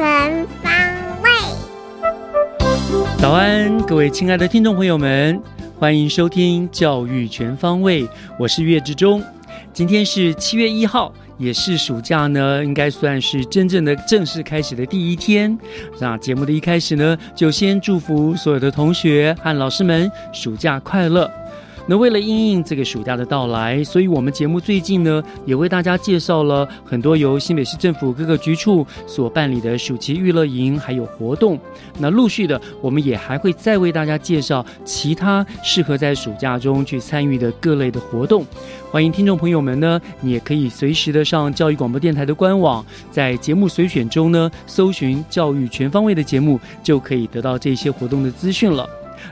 全方位。早安，各位亲爱的听众朋友们，欢迎收听《教育全方位》，我是岳志忠。今天是七月一号，也是暑假呢，应该算是真正的正式开始的第一天。那节目的一开始呢，就先祝福所有的同学和老师们暑假快乐。那为了应应这个暑假的到来，所以我们节目最近呢，也为大家介绍了很多由新北市政府各个局处所办理的暑期娱乐营还有活动。那陆续的，我们也还会再为大家介绍其他适合在暑假中去参与的各类的活动。欢迎听众朋友们呢，你也可以随时的上教育广播电台的官网，在节目随选中呢，搜寻“教育全方位”的节目，就可以得到这些活动的资讯了。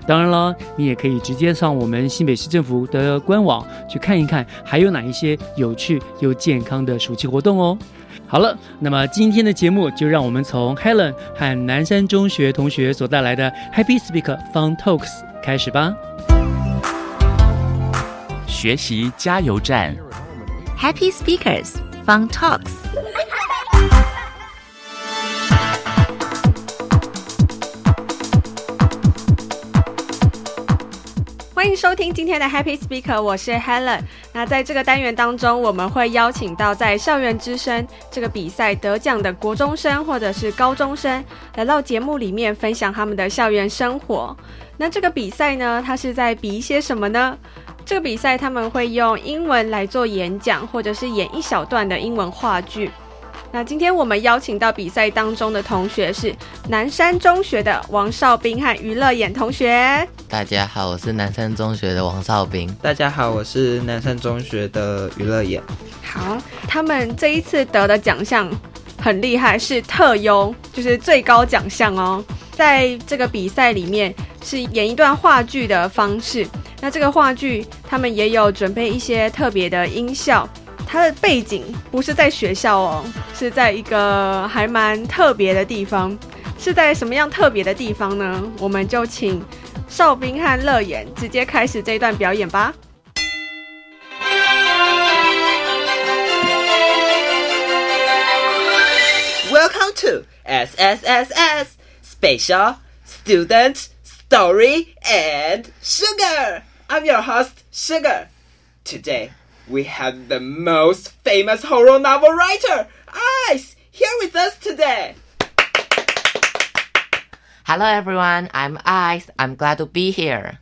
当然了，你也可以直接上我们新北市政府的官网去看一看，还有哪一些有趣又健康的暑期活动哦。好了，那么今天的节目就让我们从 Helen 和南山中学同学所带来的 Happy Speak Fun Talks 开始吧。学习加油站，Happy Speakers Fun Talks。欢迎收听今天的 Happy Speaker，我是 Helen。那在这个单元当中，我们会邀请到在校园之声这个比赛得奖的国中生或者是高中生，来到节目里面分享他们的校园生活。那这个比赛呢，它是在比一些什么呢？这个比赛他们会用英文来做演讲，或者是演一小段的英文话剧。那今天我们邀请到比赛当中的同学是南山中学的王少斌和于乐演同学。大家好，我是南山中学的王少斌。大家好，我是南山中学的于乐演。好，他们这一次得的奖项很厉害，是特优，就是最高奖项哦。在这个比赛里面是演一段话剧的方式，那这个话剧他们也有准备一些特别的音效。它的背景不是在学校哦，是在一个还蛮特别的地方。是在什么样特别的地方呢？我们就请少斌和乐言直接开始这段表演吧。Welcome to SSSS Special Student Story and Sugar. I'm your host, Sugar. Today, we have the most famous horror novel writer, Ice, here with us today. Hello everyone, I'm Ice. I'm glad to be here.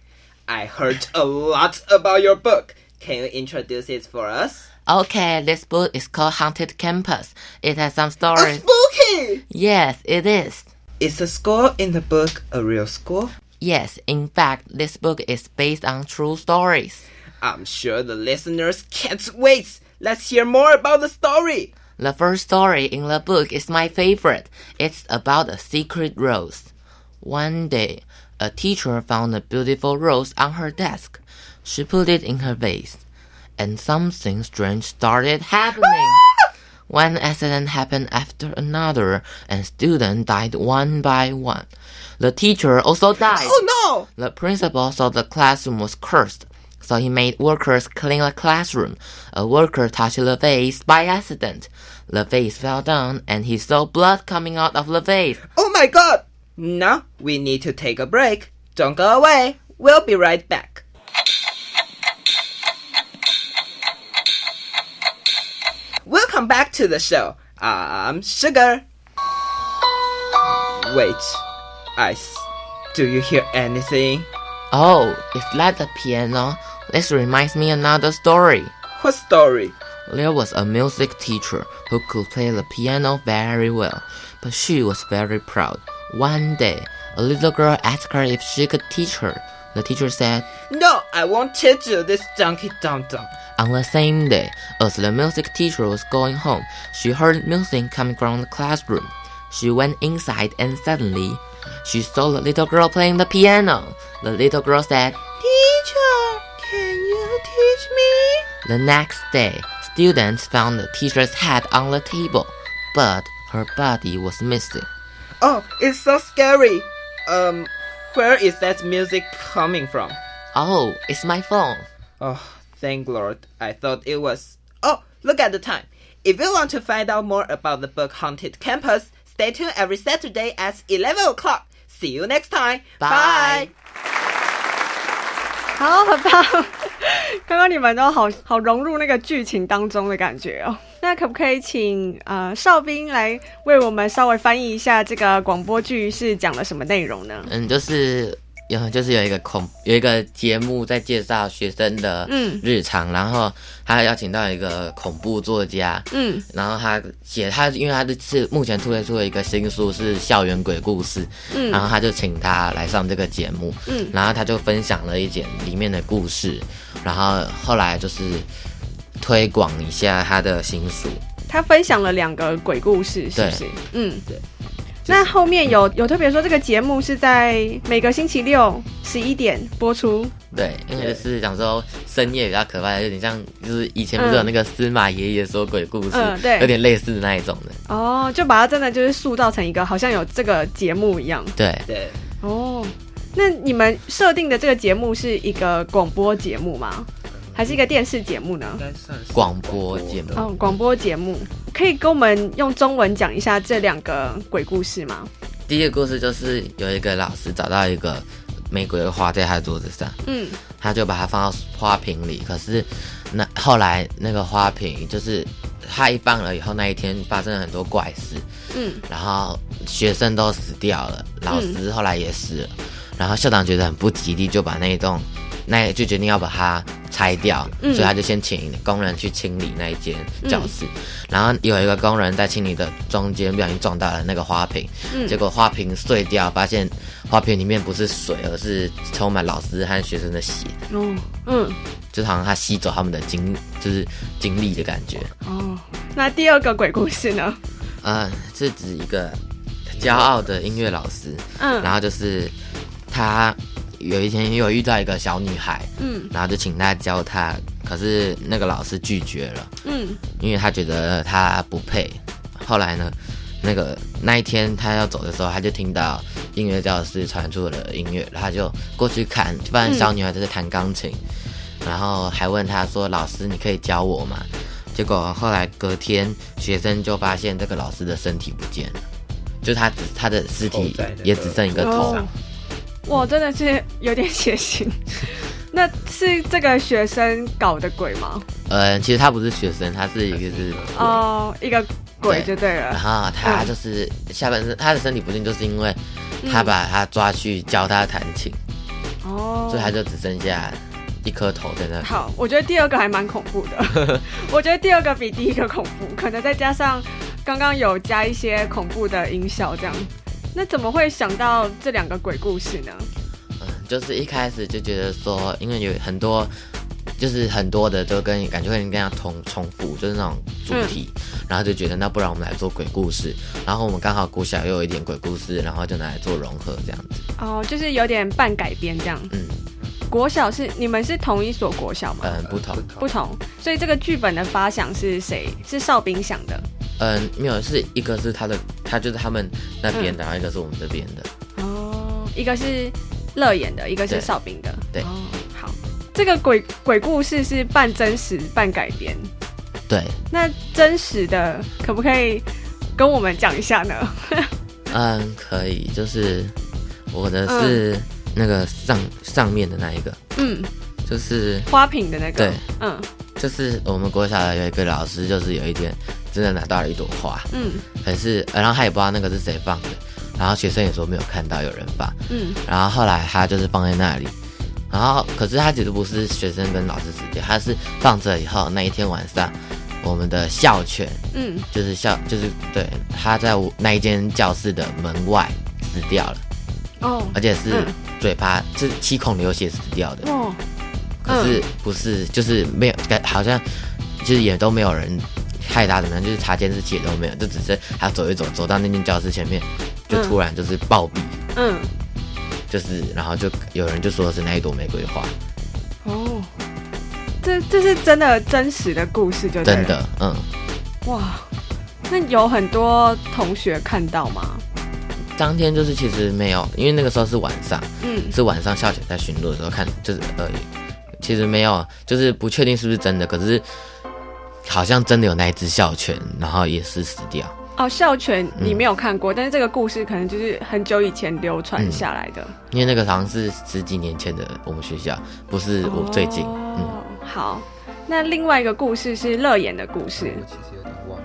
I heard a lot about your book. Can you introduce it for us? Okay, this book is called Haunted Campus. It has some stories. spooky! Yes, it is. Is the school in the book a real school? Yes, in fact, this book is based on true stories. I'm sure the listeners can't wait. Let's hear more about the story. The first story in the book is my favorite. It's about a secret rose. One day, a teacher found a beautiful rose on her desk. She put it in her vase, and something strange started happening. One accident happened after another, and students died one by one. The teacher also died. Oh no! The principal thought the classroom was cursed, so he made workers clean the classroom. A worker touched the vase by accident. The vase fell down, and he saw blood coming out of the vase. Oh my god! Now we need to take a break. Don't go away. We'll be right back. Welcome back to the show. I'm Sugar. Wait, Ice. Do you hear anything? Oh, is that the piano? This reminds me another story. What story? There was a music teacher who could play the piano very well, but she was very proud. One day, a little girl asked her if she could teach her. The teacher said, No, I won't teach you this donkey dum dum. On the same day, as the music teacher was going home, she heard music coming from the classroom. She went inside and suddenly, she saw the little girl playing the piano. The little girl said, Teacher, can you teach me? The next day, students found the teacher's head on the table, but her body was missing. Oh, it's so scary. Um, where is that music coming from? Oh, it's my phone. Oh, thank Lord. I thought it was. Oh, look at the time. If you want to find out more about the book Haunted Campus, stay tuned every Saturday at 11 o'clock. See you next time. Bye. Bye. 刚刚你们都好好融入那个剧情当中的感觉哦。那可不可以请呃哨兵来为我们稍微翻译一下这个广播剧是讲了什么内容呢？嗯，就是有就是有一个恐有一个节目在介绍学生的嗯。日常，然后他邀请到一个恐怖作家，嗯。然后他写他因为他这次目前推出了一个新书是校园鬼故事，嗯。然后他就请他来上这个节目，嗯。然后他就分享了一点里面的故事，然后后来就是推广一下他的新书，他分享了两个鬼故事，是不是？嗯，对。那后面有有特别说这个节目是在每个星期六十一点播出，对，因为就是讲说深夜比较可怕，有点像就是以前不是有那个司马爷爷说鬼故事，嗯对有点类似那一种的，哦，就把它真的就是塑造成一个好像有这个节目一样。对，对，哦，那你们设定的这个节目是一个广播节目吗？还是一个电视节目呢？应该算是。广播节目。哦，广播节目。可以跟我们用中文讲一下这两个鬼故事吗？第一个故事就是有一个老师找到一个玫瑰花在他的桌子上，嗯。他就把它放到花瓶里，可是那后来那个花瓶就是他一放了以后，那一天发生了很多怪事，嗯。然后学生都死掉了，老师后来也死了，然后校长觉得很不吉利，就把那一栋那就决定要把它拆掉，嗯。所以他就先请工人去清理那一间教室，然后有一个工人在清理的中间不小心撞到了那个花瓶，嗯。结果花瓶碎掉，发现花瓶里面不是水，而是充满老师和学生的血，哦。嗯。就是好像他吸走他们的精，就是精力的感觉。哦，那第二个鬼故事呢？呃，是指一个骄傲的音乐老师，嗯。然后就是他有一天又遇到一个小女孩，嗯然后就请她教她，可是那个老师拒绝了，嗯因为他觉得她不配。后来呢，那个那一天他要走的时候，他就听到音乐教室传出了音乐，然后他就过去看，就发现小女孩在弹钢琴，然后还问她说：“老师，你可以教我吗？”结果后来隔天，学生就发现这个老师的身体不见了，就他只他的尸体也只剩一个头。哦哇，真的是有点血腥。那是这个学生搞的鬼吗？呃，其实他不是学生，他是一个是哦，一个鬼就对了然了。后他就是下半身，他的身体不见，就是因为他把他抓去教他弹琴，哦，所以他就只剩下一颗头在那里。好，我觉得第二个还蛮恐怖的。我觉得第二个比第一个恐怖，可能再加上刚刚有加一些恐怖的音效，这样。那怎么会想到这两个鬼故事呢？嗯，就是一开始就觉得说，因为有很多，就是很多的都跟感觉会跟人家重重复，就是那种主题，然后就觉得那不然我们来做鬼故事，然后我们刚好古小又有一点鬼故事，然后就拿来做融合这样子。哦，就是有点半改编这样。嗯国小是你们是同一所国小吗？嗯，不同，不同，所以这个剧本的发想是谁？是邵兵想的。嗯，没有，是一个是他的，他就是他们那边的，然后一个是我们这边的。哦，一个是乐演的，一个是对邵兵的。对哦，好。这个鬼鬼故事是半真实半改编，对，那真实的可不可以跟我们讲一下呢？嗯，可以，就是我的是那个上、上面的那一个，嗯，就是花瓶的那个，对，嗯就是我们国小的有一个老师，就是有一天真的拿到了一朵花，嗯。可是呃然后他也不知道那个是谁放的，然后学生也说没有看到有人放，嗯。然后后来他就是放在那里，然后可是他其实不是学生跟老师死掉，他是放着以后那一天晚上，我们的校犬嗯，就是校就是对他在我那一间教室的门外死掉了，哦，而且是嗯。嘴巴是七孔流血死掉的，哦，可是不是就是没有好像就是也都没有人害他怎么样，就是查监视器也都没有，就只是他走一走走到那间教室前面，就突然就是暴毙。嗯，就是，然后就有人就说是那一朵玫瑰花，哦，这这是真的真实的故事，就真的，嗯，哇。那有很多同学看到吗？当天就是其实没有，因为那个时候是晚上，嗯是晚上校犬在巡逻的时候看，就是而已，其实没有，就是不确定是不是真的，可是好像真的有那一只校犬，然后也是死掉，哦，校犬你嗯没有看过，但是这个故事可能就是很久以前流传下来的。因为那个好像是十几年前的我们学校，不是我最近，嗯，哦，好。那另外一个故事是乐言的故事，我其实有点忘了。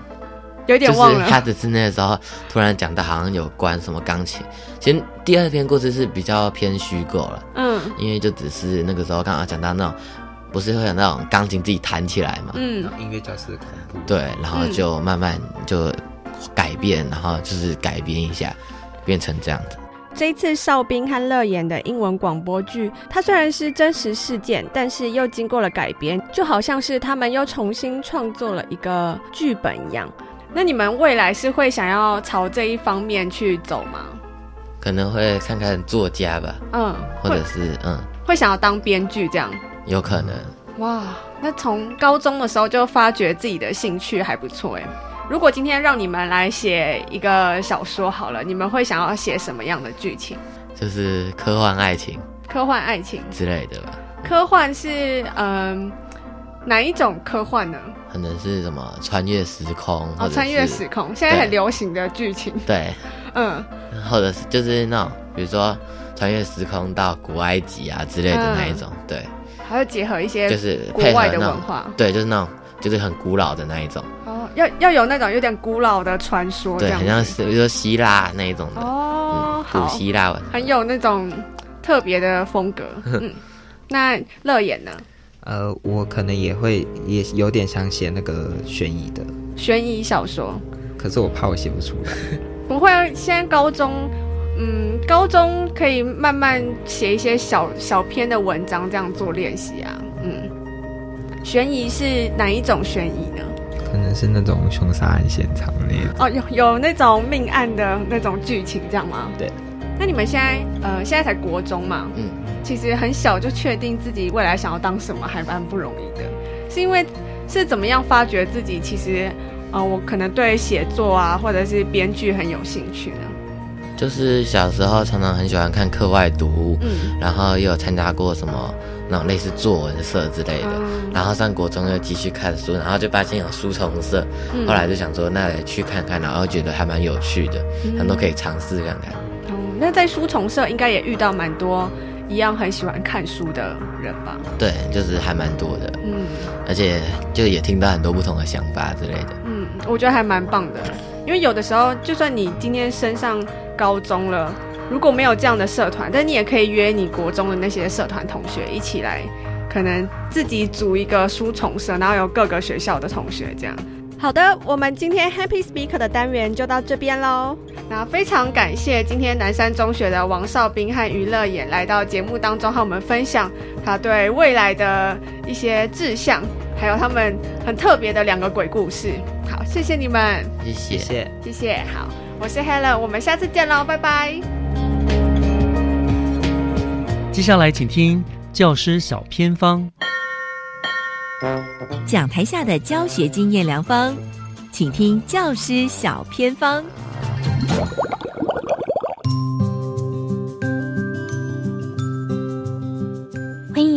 有点忘了。就是他只是那个时候突然讲到好像有关什么钢琴，其实第二篇故事是比较偏虚构了。嗯因为就只是那个时候刚好讲到那种，不是会有那种钢琴自己弹起来嘛，嗯音乐教室的恐怖，对，然后就慢慢就改变，然后就是改编一下，变成这样子。这一次邵兵和乐言的英文广播剧，它虽然是真实事件，但是又经过了改编，就好像是他们又重新创作了一个剧本一样。那你们未来是会想要朝这一方面去走吗？可能会看看作家吧，嗯，或者是嗯，会想要当编剧这样。有可能。哇，那从高中的时候就发觉自己的兴趣还不错哎。如果今天让你们来写一个小说好了，你们会想要写什么样的剧情？就是科幻爱情科幻爱情？之类的吧，科幻是嗯、哪一种科幻呢？可能是什么穿越时空，哦，穿越时空，现在很流行的剧情。对，嗯，或者是就是那种，比如说穿越时空到古埃及啊之类的那一种，对，还要结合一些就是国外的文化。对，就是那种就是很古老的那一种，哦，要要有那种有点古老的传说这对，很像是比如说希腊那一种的，哦，古，希腊文。很有那种特别的风格。嗯，那乐言呢？呃，我可能也会也有点想写那个悬疑的，悬疑小说可是我怕我写不出来。不会啊？现在高中，嗯，高中可以慢慢写一些小小篇的文章，这样做练习啊。嗯，悬疑是哪一种悬疑呢？可能是那种凶杀案现场那种。哦，有有那种命案的那种剧情，这样吗？对。那你们现在呃，现在才国中嘛，嗯，其实很小就确定自己未来想要当什么，还蛮不容易的。是因为是怎么样发掘自己其实呃，我可能对写作啊，或者是编剧很有兴趣呢？就是小时候常常很喜欢看课外读物，嗯然后也有参加过什么那种类似作文社之类的，嗯然后上国中又继续看书，然后就发现有书虫社，嗯后来就想说那来去看看，然后觉得还蛮有趣的，嗯很多可以尝试看看。哦，那在书虫社应该也遇到蛮多一样很喜欢看书的人吧？对，就是还蛮多的，嗯而且就也听到很多不同的想法之类的。嗯，我觉得还蛮棒的，因为有的时候就算你今天身上高中了，如果没有这样的社团，但你也可以约你国中的那些社团同学一起来，可能自己组一个书虫社，然后有各个学校的同学这样。好的，我们今天 Happy Speaker 的单元就到这边喽。那非常感谢今天南山中学的王少斌和娱乐也来到节目当中和我们分享他对未来的一些志向，还有他们很特别的两个鬼故事。好，谢谢你们，谢谢。谢谢。谢谢。好，我是 Helen，我们下次见喽，拜拜。接下来请听教师小偏方。讲台下的教学经验良方，请听教师小偏方。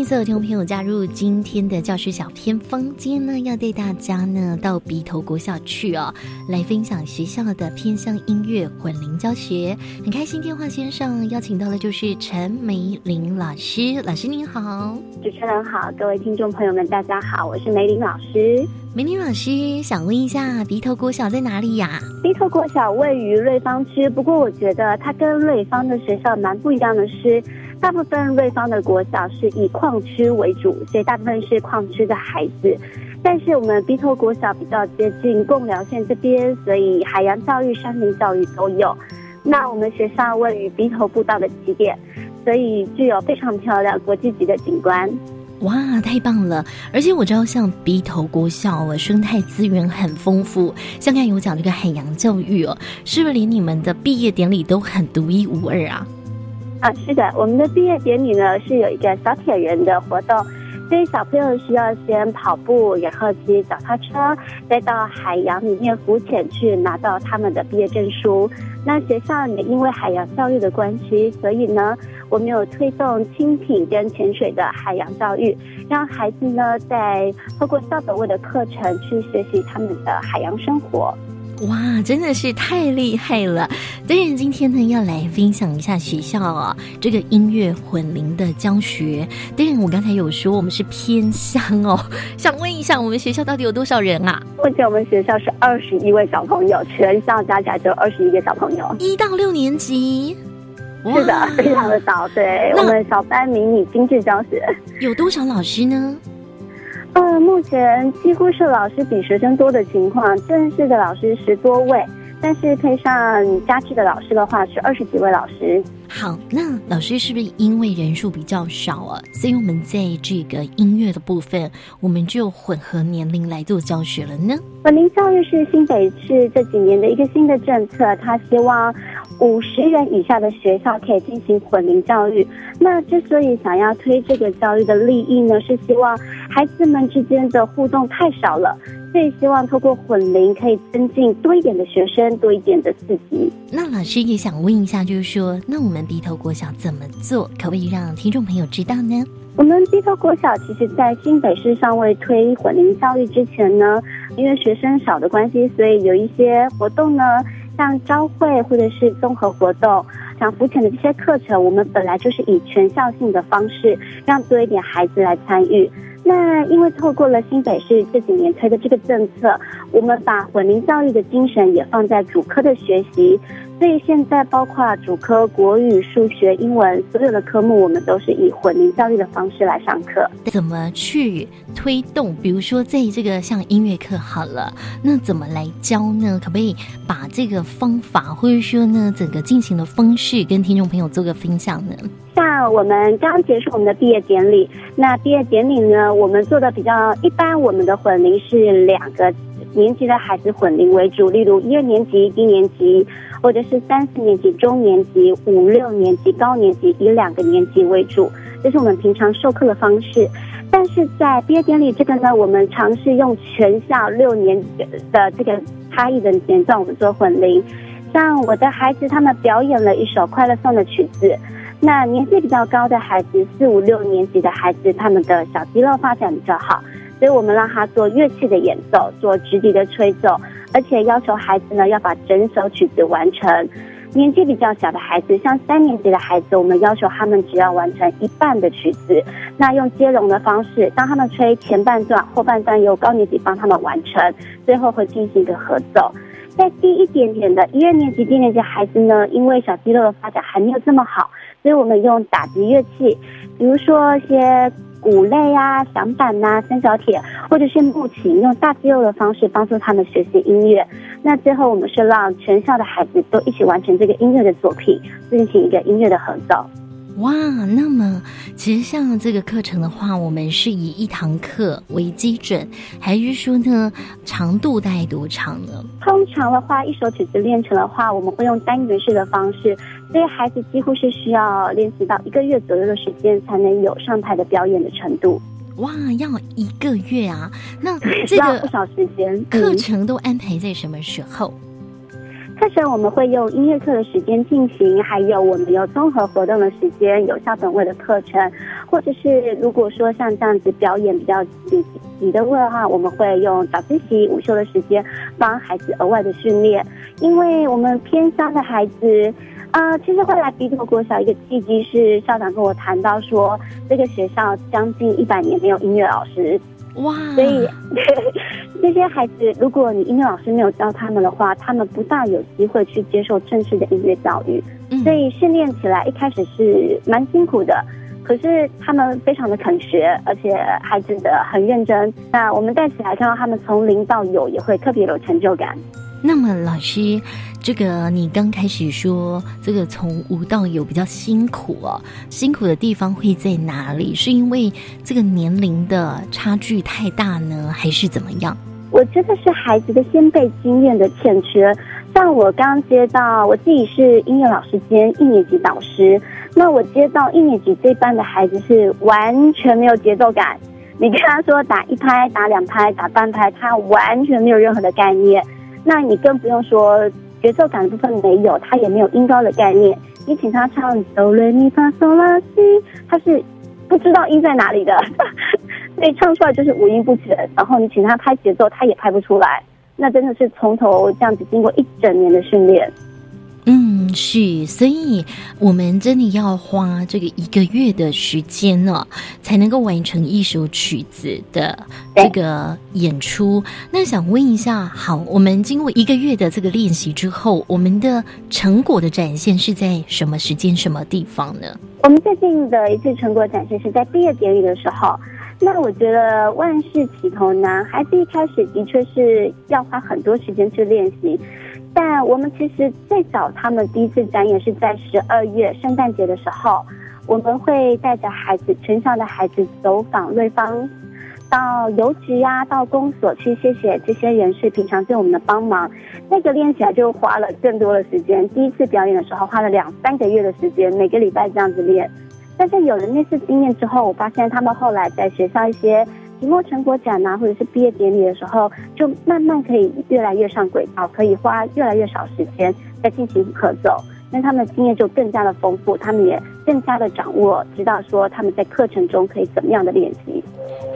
所所有听众朋友加入今天的教师小偏方。今天呢，要带大家呢到鼻头国小去哦，来分享学校的偏向音乐混龄教学。很开心，电话线上邀请到的就是陈梅玲老师。老师您好，主持人好，各位听众朋友们，大家好，我是梅玲老师。梅玲老师想问一下，鼻头国小在哪里呀？鼻头国小位于瑞芳区，不过我觉得它跟瑞芳的学校蛮不一样的是。大部分瑞芳的国小是以矿区为主，所以大部分是矿区的孩子。但是我们鼻头国小比较接近贡寮县这边，所以海洋教育、山林教育都有。那我们学校位于鼻头步道的起点，所以具有非常漂亮国际级的景观。哇，太棒了！而且我知道，像鼻头国小哦，生态资源很丰富。像刚有讲这个海洋教育哦，是不是连你们的毕业典礼都很独一无二啊？啊，是的，我们的毕业典礼呢是有一个小铁人的活动，所以小朋友需要先跑步，然后骑脚踏车，再到海洋里面浮潜去拿到他们的毕业证书。那学校也因为海洋教育的关系，所以呢，我们有推动轻艇跟潜水的海洋教育，让孩子呢在透过校本位的课程去学习他们的海洋生活。哇，真的是太厉害了！当然，今天呢要来分享一下学校啊这个音乐混龄的教学。当然，我刚才有说我们是偏乡哦，想问一下，我们学校到底有多少人啊？目前我们学校是二十一位小朋友，全校加起来就二十一个小朋友，一到六年级。是的，非常的少。对我们小班迷你精致教学，有多少老师呢？嗯，目前几乎是老师比学生多的情况，正式的老师十多位，但是配上家具的老师的话是二十几位老师。好，那老师是不是因为人数比较少啊，所以我们在这个音乐的部分，我们就混合年龄来做教学了呢？混龄教育是新北市这几年的一个新的政策，他希望。五十人以下的学校可以进行混龄教育。那之所以想要推这个教育的利益呢，是希望孩子们之间的互动太少了，所以希望透过混龄可以增进多一点的学生，多一点的刺激。那老师也想问一下，就是说，那我们鼻头国小怎么做，可不可以让听众朋友知道呢？我们鼻头国小其实，在新北市尚未推混龄教育之前呢，因为学生少的关系，所以有一些活动呢。像招会或者是综合活动，像浮潜的这些课程，我们本来就是以全校性的方式，让多一点孩子来参与。那因为透过了新北市这几年推的这个政策，我们把混龄教育的精神也放在主科的学习。所以现在包括主科国语、数学、英文所有的科目，我们都是以混龄教育的方式来上课。怎么去推动？比如说在这个像音乐课好了，那怎么来教呢？可不可以把这个方法，或者说呢整个进行的方式，跟听众朋友做个分享呢？像我们刚结束我们的毕业典礼，那毕业典礼呢，我们做的比较一般，我们的混龄是两个年级的孩子混龄为主，例如一二年级、一年级。或者是三四年级、中年级、五六年级、高年级，以两个年级为主，这是我们平常授课的方式。但是在毕业典礼这个呢，我们尝试用全校六年的这个差异的年段，我们做混龄。像我的孩子，他们表演了一首《快乐颂》的曲子。那年纪比较高的孩子，四五六年级的孩子，他们的小肌肉发展比较好，所以我们让他做乐器的演奏，做直笛的吹奏。而且要求孩子呢要把整首曲子完成。年纪比较小的孩子，像三年级的孩子，我们要求他们只要完成一半的曲子。那用接龙的方式，当他们吹前半段，后半段由高年级帮他们完成，最后会进行一个合奏。在低一点点的一二年级、低年级孩子呢，因为小肌肉的发展还没有这么好，所以我们用打击乐器，比如说一些。五类啊，响板呐，三角铁，或者是木琴，用大肌肉的方式帮助他们学习音乐。那最后，我们是让全校的孩子都一起完成这个音乐的作品，进行一个音乐的合奏。哇，那么其实像这个课程的话，我们是以一堂课为基准，还是说呢长度大概多长呢？通常的话，一首曲子练成的话，我们会用单元式的方式，所以孩子几乎是需要练习到一个月左右的时间，才能有上台的表演的程度。哇，要一个月啊？那 这个不少时间，课程都安排在什么时候？课程我们会用音乐课的时间进行，还有我们有综合活动的时间，有校本位的课程，或者是如果说像这样子表演比较紧急的话，我们会用早自习、午休的时间帮孩子额外的训练，因为我们偏乡的孩子。啊，其实后来鼻头国小一个契机是校长跟我谈到说，这个学校将近一百年没有音乐老师，哇！所以这些孩子，如果你音乐老师没有教他们的话，他们不大有机会去接受正式的音乐教育。所以训练起来一开始是蛮辛苦的，可是他们非常的肯学，而且孩子的很认真。那我们带起来看到他们从零到有，也会特别有成就感。那么老师。这个你刚开始说，这个从无到有比较辛苦哦，辛苦的地方会在哪里？是因为这个年龄的差距太大呢，还是怎么样？我觉得是孩子的先辈经验的欠缺。像我刚接到，我自己是音乐老师兼一年级导师，那我接到一年级这班的孩子是完全没有节奏感。你跟他说打一拍、打两拍、打半拍，他完全没有任何的概念。那你更不用说。节奏感的部分没有，他也没有音高的概念。你请他唱哆来咪发嗦拉西，他是不知道音在哪里的，所以唱出来就是五音不全。然后你请他拍节奏，他也拍不出来。那真的是从头这样子经过一整年的训练。嗯，是，所以我们真的要花这个一个月的时间呢，才能够完成一首曲子的这个演出。那想问一下，好，我们经过一个月的这个练习之后，我们的成果的展现是在什么时间、什么地方呢？我们最近的一次成果展现是在毕业典礼的时候。那我觉得万事起头难，孩子一开始的确是要花很多时间去练习。但我们其实最早他们第一次展演是在十二月圣诞节的时候，我们会带着孩子全校的孩子走访瑞芳，到邮局呀，到公所去谢谢这些人士平常对我们的帮忙。那个练起来就花了更多的时间，第一次表演的时候花了两三个月的时间，每个礼拜这样子练。但是有了那次经验之后，我发现他们后来在学校一些。期末成果展呐，或者是毕业典礼的时候，就慢慢可以越来越上轨道，可以花越来越少时间在进行课走，那他们的经验就更加的丰富，他们也更加的掌握，知道说他们在课程中可以怎么样的练习。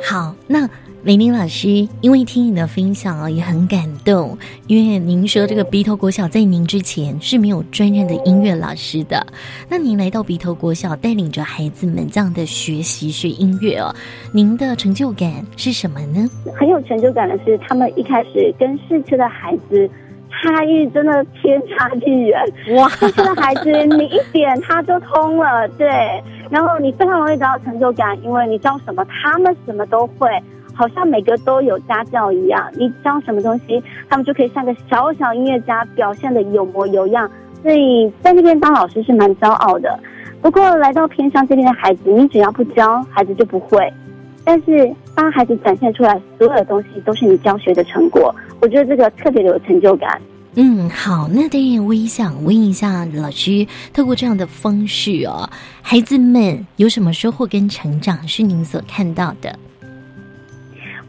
好，那。雷宁老师，因为听你的分享啊，也很感动。因为您说这个鼻头国小在您之前是没有专任的音乐老师的，那您来到鼻头国小，带领着孩子们这样的学习学音乐哦，您的成就感是什么呢？很有成就感的是，他们一开始跟市区的孩子差异真的天差地远。哇，市区的孩子你一点他就通了，对，然后你非常容易得到成就感，因为你教什么，他们什么都会。好像每个都有家教一样，你教什么东西，他们就可以像个小小音乐家，表现的有模有样。所以在那边当老师是蛮骄傲的。不过来到偏乡这边的孩子，你只要不教，孩子就不会。但是当孩子展现出来所有的东西，都是你教学的成果，我觉得这个特别的有成就感。嗯，好，那当然我也想问一下老师，透过这样的方式哦，孩子们有什么收获跟成长是您所看到的？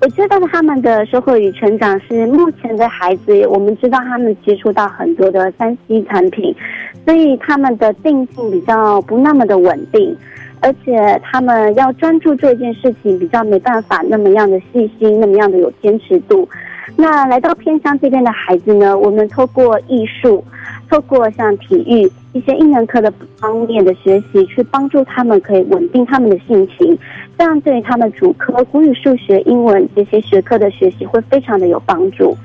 我知道他们的收获与成长是目前的孩子，我们知道他们接触到很多的三 C 产品，所以他们的定性比较不那么的稳定，而且他们要专注做一件事情，比较没办法那么样的细心，那么样的有坚持度。那来到偏乡这边的孩子呢，我们透过艺术，透过像体育一些英文课的方面的学习，去帮助他们可以稳定他们的性情。这样对他们主科国语、数学、英文这些学科的学习会非常的有帮助。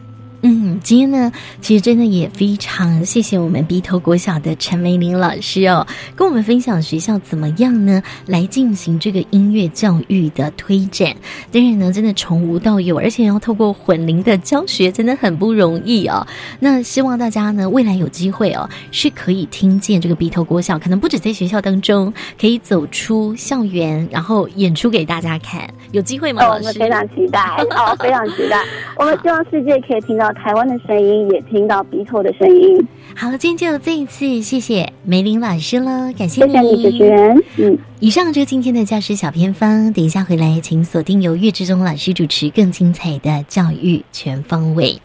嗯，今天呢，其实真的也非常谢谢我们鼻头国小的陈梅玲老师哦，跟我们分享学校怎么样呢来进行这个音乐教育的推展。当然呢，真的从无到有，而且要透过混龄的教学，真的很不容易哦。那希望大家呢，未来有机会哦，是可以听见这个鼻头国小，可能不止在学校当中，可以走出校园，然后演出给大家看。有机会吗？我们非常期待，哦，非常期待。我们希望世界可以听到。台湾的声音也听到鼻头的声音。好，今天就这一次，谢谢梅林老师了，感谢你，主持人。嗯，以上就是今天的教师小偏方。等一下回来，请锁定由岳志忠老师主持更精彩的教育全方位。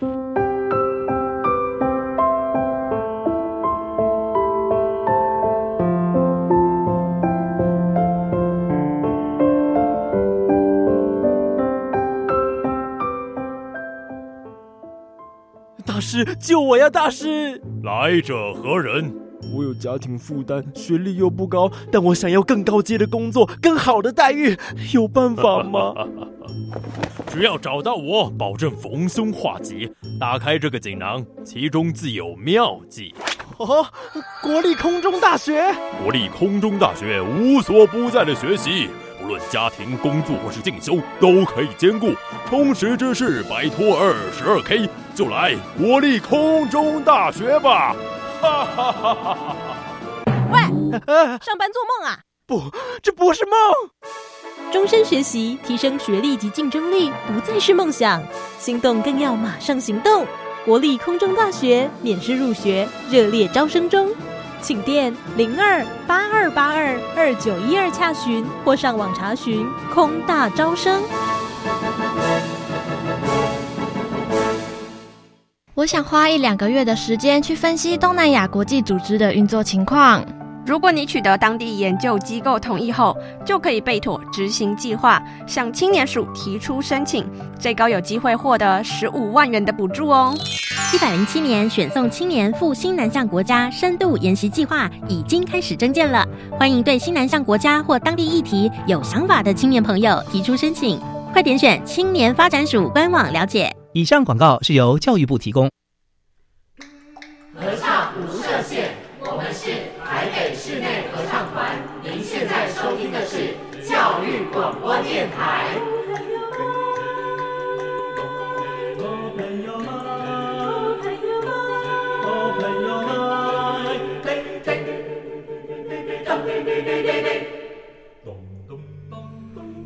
师，救我呀，大师！来者何人？我有家庭负担，学历又不高，但我想要更高阶的工作，更好的待遇，有办法吗？只要找到我，保证逢凶化吉。打开这个锦囊，其中自有妙计。哦，国立空中大学，国立空中大学无所不在的学习，不论家庭、工作或是进修，都可以兼顾。充实知识，摆脱二十二 K，就来国立空中大学吧！哈哈哈哈哈！喂，上班做梦啊？不，这不是梦。终身学习，提升学历及竞争力，不再是梦想。心动更要马上行动！国立空中大学免试入学，热烈招生中，请电零二八二八二二九一二洽询，或上网查询空大招生。我想花一两个月的时间去分析东南亚国际组织的运作情况。如果你取得当地研究机构同意后，就可以备妥执行计划，向青年署提出申请，最高有机会获得十五万元的补助哦。一百零七年选送青年赴新南向国家深度研习计划已经开始征件了，欢迎对新南向国家或当地议题有想法的青年朋友提出申请，快点选青年发展署官网了解。以上广告是由教育部提供。合唱无设限，我们是台北室内合唱团。您现在收听的是教育广播电台。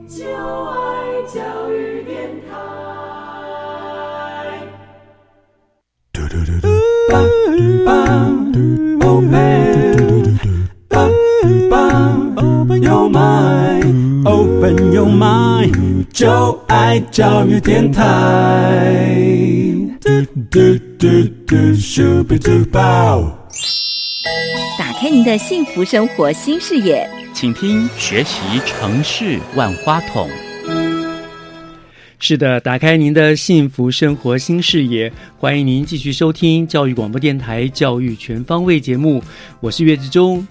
就爱教育电台。Open your mind，就爱教育电台。打开您的幸福生活新视野，请听学习城市万花筒。是的，打开您的幸福生活新视野，欢迎您继续收听教育广播电台《教育全方位》节目，我是岳志忠。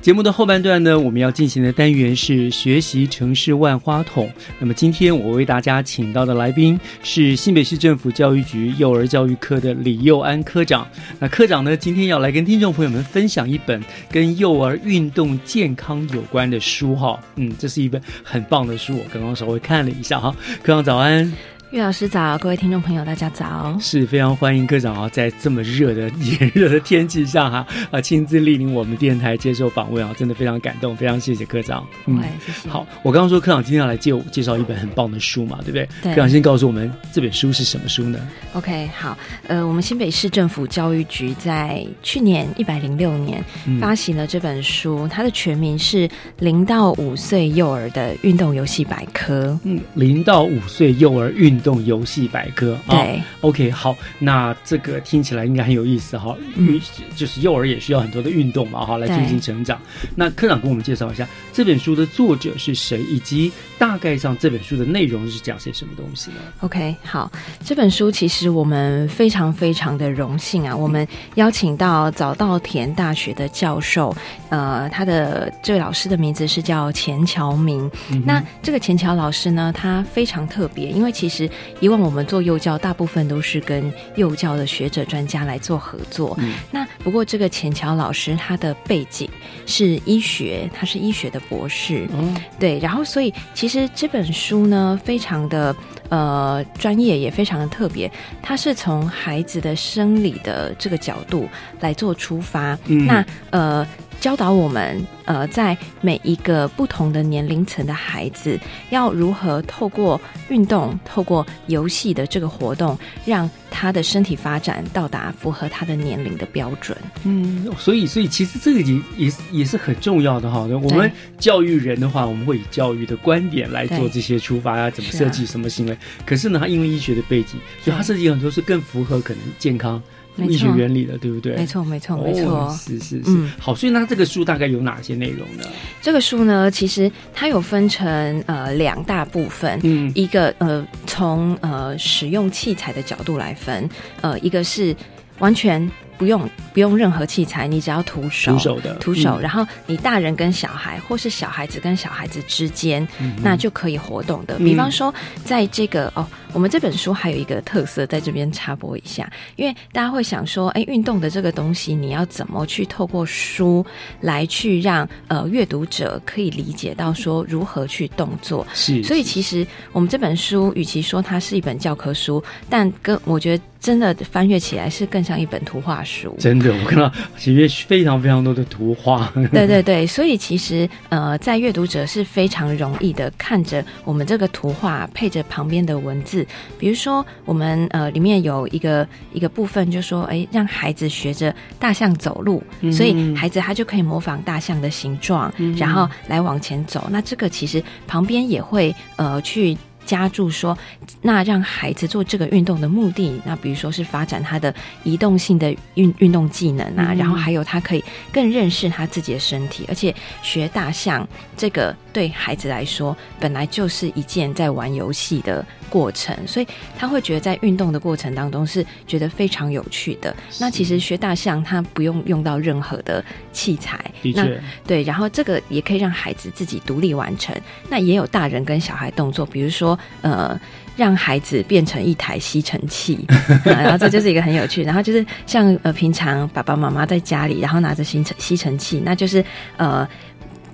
节目的后半段呢，我们要进行的单元是学习城市万花筒。那么今天我为大家请到的来宾是新北市政府教育局幼儿教育科的李佑安科长。那科长呢，今天要来跟听众朋友们分享一本跟幼儿运动健康有关的书哈。嗯，这是一本很棒的书，我刚刚稍微看了一下哈。科长早安。岳老师早，各位听众朋友，大家早！是非常欢迎科长啊，在这么热的 炎热的天气下哈啊，亲自莅临我们电台接受访问啊，真的非常感动，非常谢谢科长。嗯，谢谢。好，我刚刚说科长今天要来介介绍一本很棒的书嘛，对不对？对。科长先告诉我们这本书是什么书呢？OK，好，呃，我们新北市政府教育局在去年一百零六年发行了这本书，它的全名是《零到五岁幼儿的运动游戏百科》。嗯，零到五岁幼儿运动游戏百。百科对，OK，好，那这个听起来应该很有意思哈。嗯，就是幼儿也需要很多的运动嘛，哈，来进行成长。那科长跟我们介绍一下这本书的作者是谁，以及大概上这本书的内容是讲些什么东西呢？OK，好，这本书其实我们非常非常的荣幸啊，我们邀请到早稻田大学的教授，呃，他的这位老师的名字是叫钱乔明。那这个钱乔老师呢，他非常特别，因为其实以往我们做幼教大部分都是跟幼教的学者专家来做合作。嗯、那不过这个钱桥老师他的背景是医学，他是医学的博士。嗯，对。然后所以其实这本书呢，非常的呃专业，也非常的特别。他是从孩子的生理的这个角度来做出发。嗯、那呃。教导我们，呃，在每一个不同的年龄层的孩子，要如何透过运动、透过游戏的这个活动，让他的身体发展到达符合他的年龄的标准。嗯，所以，所以其实这个也也也是很重要的哈。我们教育人的话，我们会以教育的观点来做这些出发啊，怎么设计什么行为。可是呢，他因为医学的背景，所以他设计很多是更符合可能健康。医学原理的，对不对？没错，没错，没错。是是是，好。所以那这个书大概有哪些内容呢？这个书呢，其实它有分成呃两大部分。嗯，一个呃从呃使用器材的角度来分，呃一个是完全。不用不用任何器材，你只要徒手。徒手的。徒手，嗯。然后你大人跟小孩，或是小孩子跟小孩子之间，嗯那就可以活动的。嗯。比方说，在这个哦，我们这本书还有一个特色，在这边插播一下，因为大家会想说，哎，运动的这个东西，你要怎么去透过书来去让呃阅读者可以理解到说如何去动作？是。所以其实我们这本书，与其说它是一本教科书，但跟我觉得真的翻阅起来是更像一本图画书。真的，我看到里面非常非常多的图画。对对对，所以其实呃，在阅读者是非常容易的看着我们这个图画，配着旁边的文字，比如说我们呃里面有一个一个部分，就说哎，让孩子学着大象走路，嗯所以孩子他就可以模仿大象的形状，嗯然后来往前走。那这个其实旁边也会呃去。加注说，那让孩子做这个运动的目的，那比如说是发展他的移动性的运运动技能啊，嗯然后还有他可以更认识他自己的身体，而且学大象这个对孩子来说本来就是一件在玩游戏的过程，所以他会觉得在运动的过程当中是觉得非常有趣的。那其实学大象他不用用到任何的器材，那对，然后这个也可以让孩子自己独立完成。那也有大人跟小孩动作，比如说呃，让孩子变成一台吸尘器，啊然后这就是一个很有趣。然后就是像呃，平常爸爸妈妈在家里，然后拿着吸尘吸尘器，那就是呃。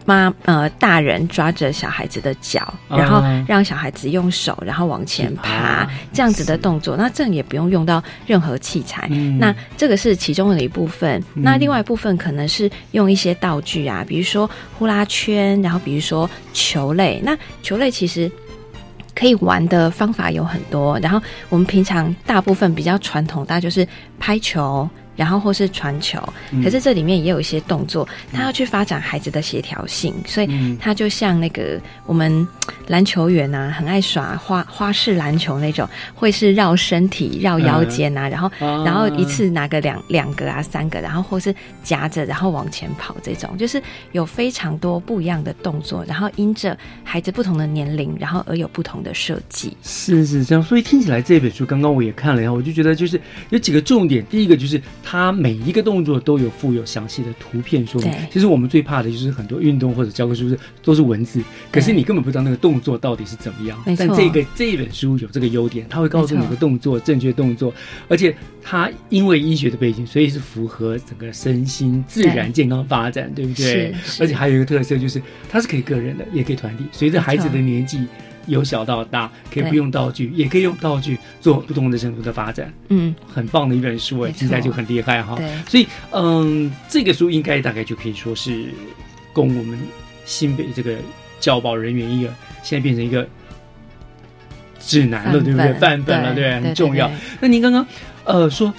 妈，呃，大人抓着小孩子的脚，然后啊让小孩子用手，然后往前爬爬，这样子的动作。那这样也不用用到任何器材。嗯那这个是其中的一部分。那另外一部分可能是用一些道具啊，比如说呼啦圈，然后比如说球类。那球类其实。可以玩的方法有很多，然后我们平常大部分比较传统，大家就是拍球，然后或是传球。嗯可是这里面也有一些动作，他要去发展孩子的协调性，所以嗯他就像那个我们篮球员啊，很爱耍花花式篮球那种，会是绕身体、绕腰间啊，然后啊然后一次拿个两两个啊、三个，然后或是夹着，然后往前跑这种，就是有非常多不一样的动作，然后因着孩子不同的年龄，然后而有不同的设计。是是这样，所以听起来这本书刚刚我也看了以后，我就觉得就是有几个重点。第一个就是它每一个动作都有附有详细的图片说明。其实我们最怕的就是很多运动或者教科书是都是文字，可是你根本不知道那个动作到底是怎么样。但这个这一本书有这个优点，它会告诉你没错个动作正确动作，而且它因为医学的背景，所以是符合整个身心自然健康发展，对不对是？而且还有一个特色就是它是可以个人的，也可以团体，随着孩子的年纪。由小到大，可以不用道具，也可以用道具做不同的程度的发展。嗯，很棒的一本书哎，没错听起来就很厉害哈。对所以嗯，这个书应该大概就可以说是供我们新北这个教保人员一个现在变成一个指南了，对不对？本范本了，对很重要。那您刚刚呃说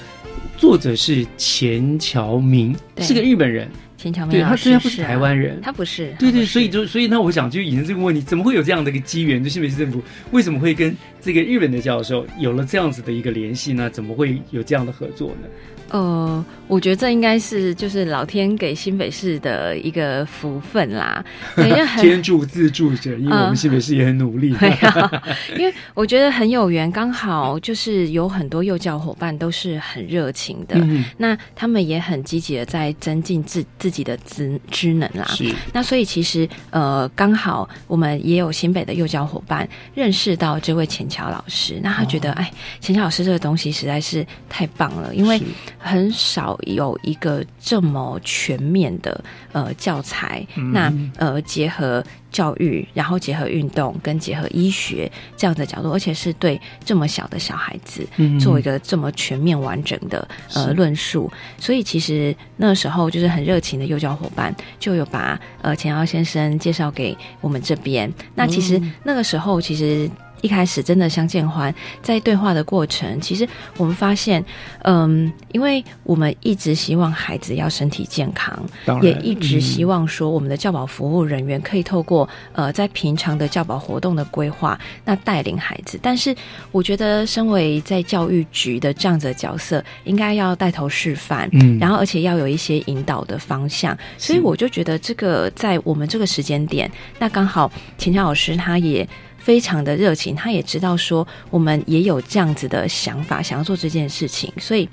作者是钱乔明，是个日本人。钱乔明对他，虽然不是台湾人，他不是，对对，所以就所以那我想就引申这个问题，怎么会有这样的一个机缘？就新北市政府为什么会跟这个日本的教授有了这样子的一个联系呢？怎么会有这样的合作呢？呃，我觉得这应该是就是老天给新北市的一个福分啦，天助自助者，因为我们嗯新北市也很努力。对啊，因为我觉得很有缘，刚好就是有很多幼教伙伴都是很热情的，嗯那他们也很积极的在增进自自己的职职能啦。是。那所以其实呃，刚好我们也有新北的幼教伙伴认识到这位钱桥老师，那他觉哦。得、哎，钱桥老师这个东西实在是太棒了，因为很少有一个这么全面的呃教材，嗯。那呃结合教育，然后结合运动跟结合医学这样的角度，而且是对这么小的小孩子嗯。做一个这么全面完整的呃论述，所以其实那时候就是很热情的幼教伙伴就有把呃钱耀先生介绍给我们这边。那其实嗯。那个时候其实。一开始真的相见欢，在对话的过程，其实我们发现，嗯，因为我们一直希望孩子要身体健康也一直嗯希望说我们的教保服务人员可以透过呃在平常的教保活动的规划，那带领孩子。但是我觉得，身为在教育局的这样子的角色，应该要带头示范，嗯然后而且要有一些引导的方向。所以我就觉得这个在我们这个时间点，那刚好秦强老师他也。非常的热情，他也知道说我们也有这样子的想法，想要做这件事情，所以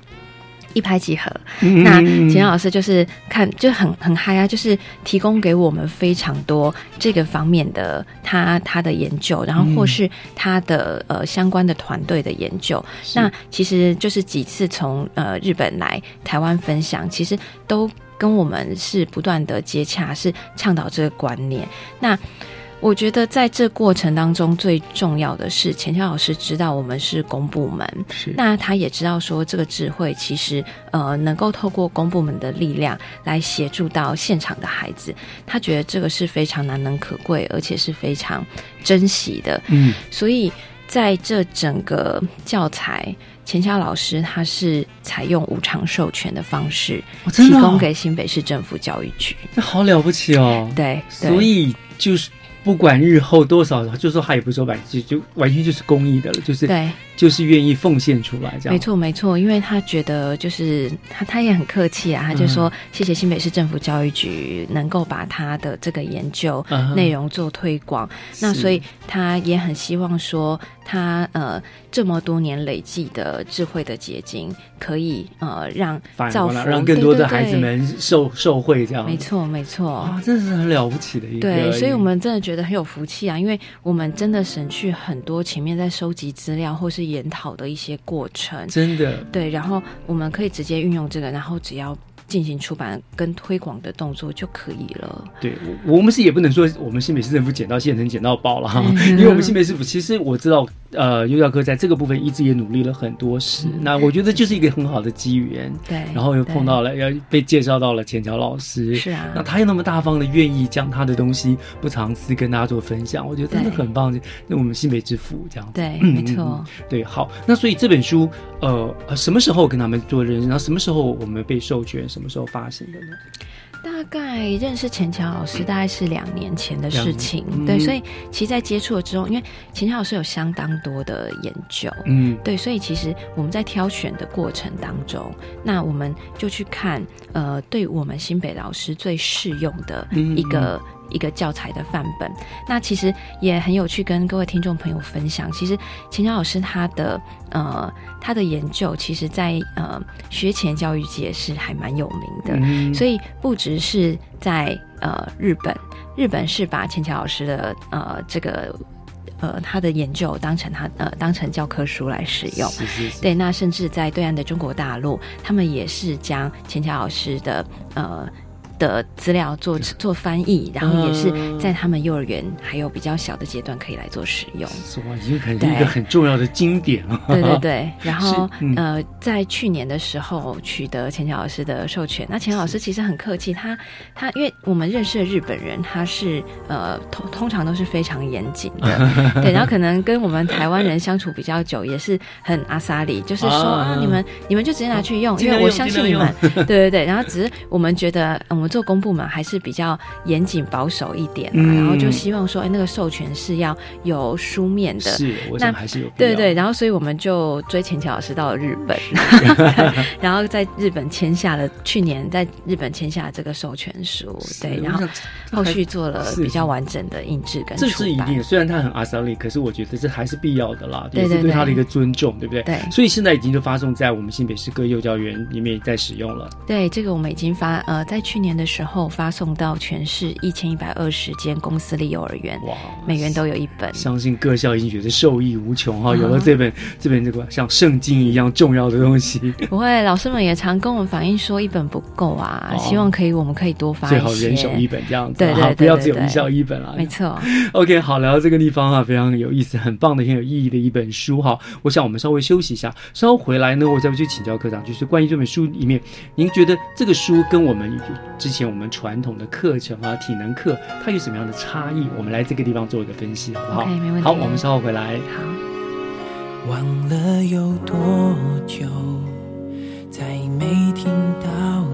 一拍即合。嗯那钱老师就是看就很很嗨啊，就是提供给我们非常多这个方面的他他的研究，然后或是他的呃相关的团队的研究。那其实就是几次从呃日本来台湾分享，其实都跟我们是不断的接洽，是倡导这个观念。那我觉得在这过程当中，最重要的是钱乔老师知道我们是公部门，那他也知道说这个智慧其实呃能够透过公部门的力量来协助到现场的孩子，他觉得这个是非常难能可贵，而且是非常珍惜的。嗯，所以在这整个教材。钱乔老师他是采用无偿授权的方式，提哦的哦供给新北市政府教育局。那好了不起哦。对，对所以就是不管日后多少，就说他也不收版就就完全就是公益的了，就是对，就是愿意奉献出来这样。没错，没错，因为他觉得就是他，他也很客气啊，他就说、谢谢新北市政府教育局能够把他的这个研究内容做推广，那所以他也很希望说他呃这么多年累积的智慧的结晶，可以呃让造福让更多的孩子们受受惠这样。没错，没错。啊，真的是很了不起的一个。对，所以我们真的觉得很有福气啊，因为我们真的省去很多前面在收集资料或是研讨的一些过程。真的对，然后我们可以直接运用这个，然后只要进行出版跟推广的动作就可以了。对，我我们是也不能说我们新北市政府捡到现成捡到宝了哈，嗯因为我们新北市府其实我知道，呃，优教科在这个部分一直也努力了很多事。那我觉得就是一个很好的机缘，嗯对然后又碰到了，要被介绍到了钱乔老师，是啊那他又那么大方的愿意将他的东西不藏私跟大家做分享，我觉得真的很棒。那我们新北之福这样子，对嗯没错嗯嗯对，好，那所以这本书，呃，呃什么时候跟他们做认识，然后什么时候我们被授权，什么时候发行的呢？大概认识钱乔老师大概是两年前的事情，对，嗯所以其实，在接触了之后，因为钱乔老师有相当多的研究，嗯对，所以其实我们在挑选的过程当中，那我们就去看，呃，对我们新北老师最适用的嗯一个。一个教材的范本，那其实也很有趣，跟各位听众朋友分享。其实钱乔老师他的呃他的研究，其实在呃学前教育界是还蛮有名的，嗯所以不只是在呃日本，日本是把钱乔老师的呃这个。呃，他的研究当成他呃当成教科书来使用，是是是对，那甚至在对岸的中国大陆，他们也是将钱桥老师的呃的资料做做翻译，然后也是嗯在他们幼儿园还有比较小的阶段可以来做使用。哇，已经很一个很重要的经典了。对对对，然后嗯。呃，在去年的时候取得钱乔老师的授权。那钱老师其实很客气，他他因为我们认识的日本人，他是呃通通常都是非常严谨的，对，然后可能跟我们台湾人相处比较久，也是很阿萨里，就是说啊。啊，你们你们就直接拿去用，因为我相信你们 对对对。然后只是我们觉得，呃我们做公部门还是比较严谨保守一点啊，嗯。然后就希望说，哎，那个授权是要有书面的，是我那想还是有对对，然后所以我们就追钱乔老师到了日本，然后在日本签下了去年在日本签下这个授权书，对，然后后续做了比较完整的印制跟这出版。是一定，虽然他很阿萨利，可是我觉得这还是必要的啦，也是对他的一个尊重，对不对？对。所以现在已经就发送在我们新北市各幼教园里面在使用了。对，这个我们已经发呃，在去年的时候发送到全市一千一百二十间公私立幼儿园，哇，每园都有一本。相信各校已经觉得受益无穷哈，嗯有了这本这本这个像圣经一样重要的东西，不会，老师们也常跟我们反映说一本不够啊，哦希望可以我们可以多发一些，最好人手一本这样子，对对对哈不要只有一校一本啊。没错。OK，好，来到这个地方啊，非常有意思，很棒的，很有意义的一本书哈。我想我们稍微休息一下，稍后回来呢，我再去请教科长，就是关于这本书里面，您觉得这个书跟我们之前我们传统的课程啊，体能课，它有什么样的差异？我们来这个地方做一个分析，好不好 OK，没问题好，我们稍后回来。忘了有多久，再没听到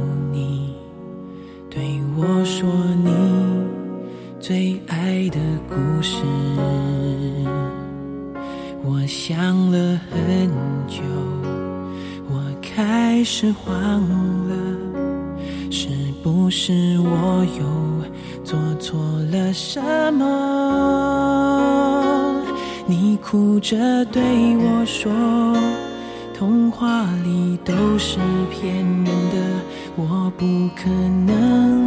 哭着对我说，童话里都是骗人的，我不可能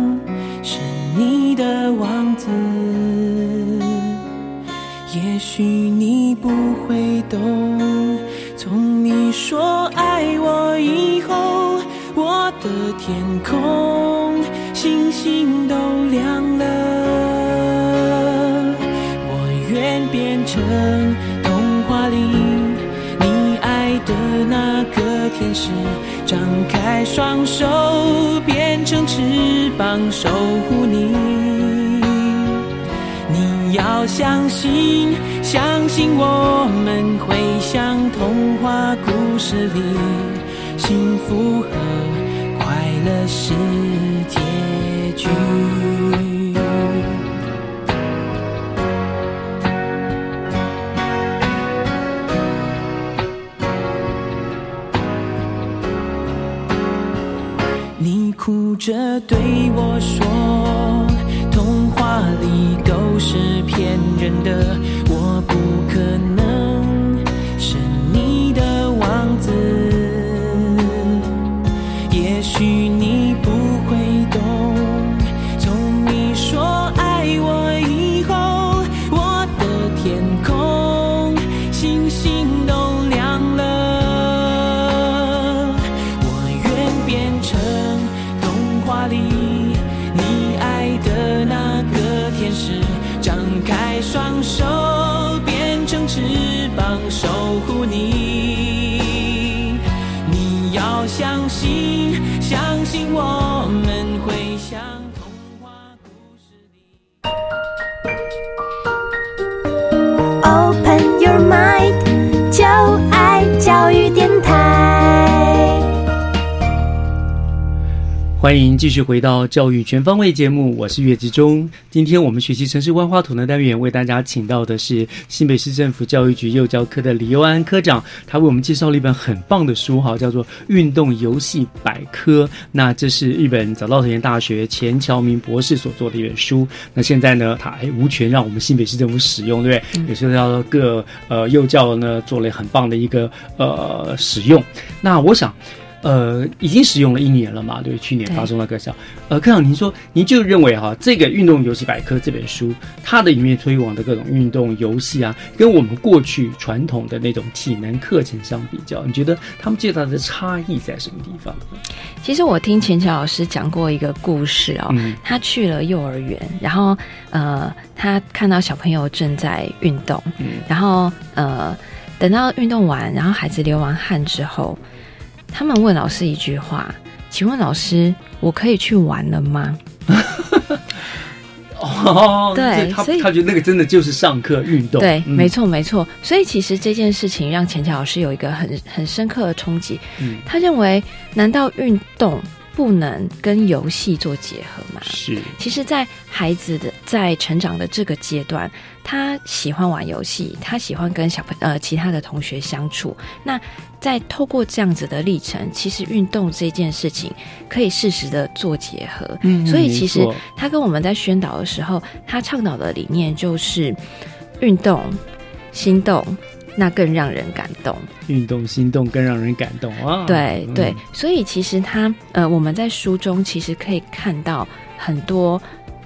许你继续回到教育全方位节目，我是岳志忠。今天我们学习城市万花筒的单元，为大家请到的是新北市政府教育局幼教科的李佑安科长，他为我们介绍了一本很棒的书，哈，叫做《运动游戏百科》。那这是日本早稻田大学钱乔明博士所做的一本书。那现在呢，他还无权让我们新北市政府使用，对不对？也是要各呃幼教呢做了很棒的一个呃使用。那我想。呃，已经使用了一年了嘛？对，去年发生了个效。呃，科长，您说，您就认为哈，这个《运动游戏百科》这本书，它的里面推广的各种运动游戏啊，跟我们过去传统的那种体能课程相比较，你觉得他们最大的差异在什么地方？其实我听钱乔老师讲过一个故事哦，嗯他去了幼儿园，然后呃，他看到小朋友正在运动，然后呃，等到运动完，然后孩子流完汗之后，他们问老师一句话：“请问老师，我可以去玩了吗？” 哦，对所以他他觉得那个真的就是上课运动，对，嗯没，错没错。所以其实这件事情让钱乔老师有一个很很深刻的冲击。嗯，他认为，难道运动不能跟游戏做结合嘛？是，其实，在孩子的在成长的这个阶段，他喜欢玩游戏，他喜欢跟小朋呃其他的同学相处。那在透过这样子的历程，其实运动这件事情可以适时的做结合。嗯所以其实他跟我们在宣导的时候，他倡导的理念就是运动、心动，那更让人感动。运动心动更让人感动啊！嗯对对，所以其实他呃，我们在书中其实可以看到很多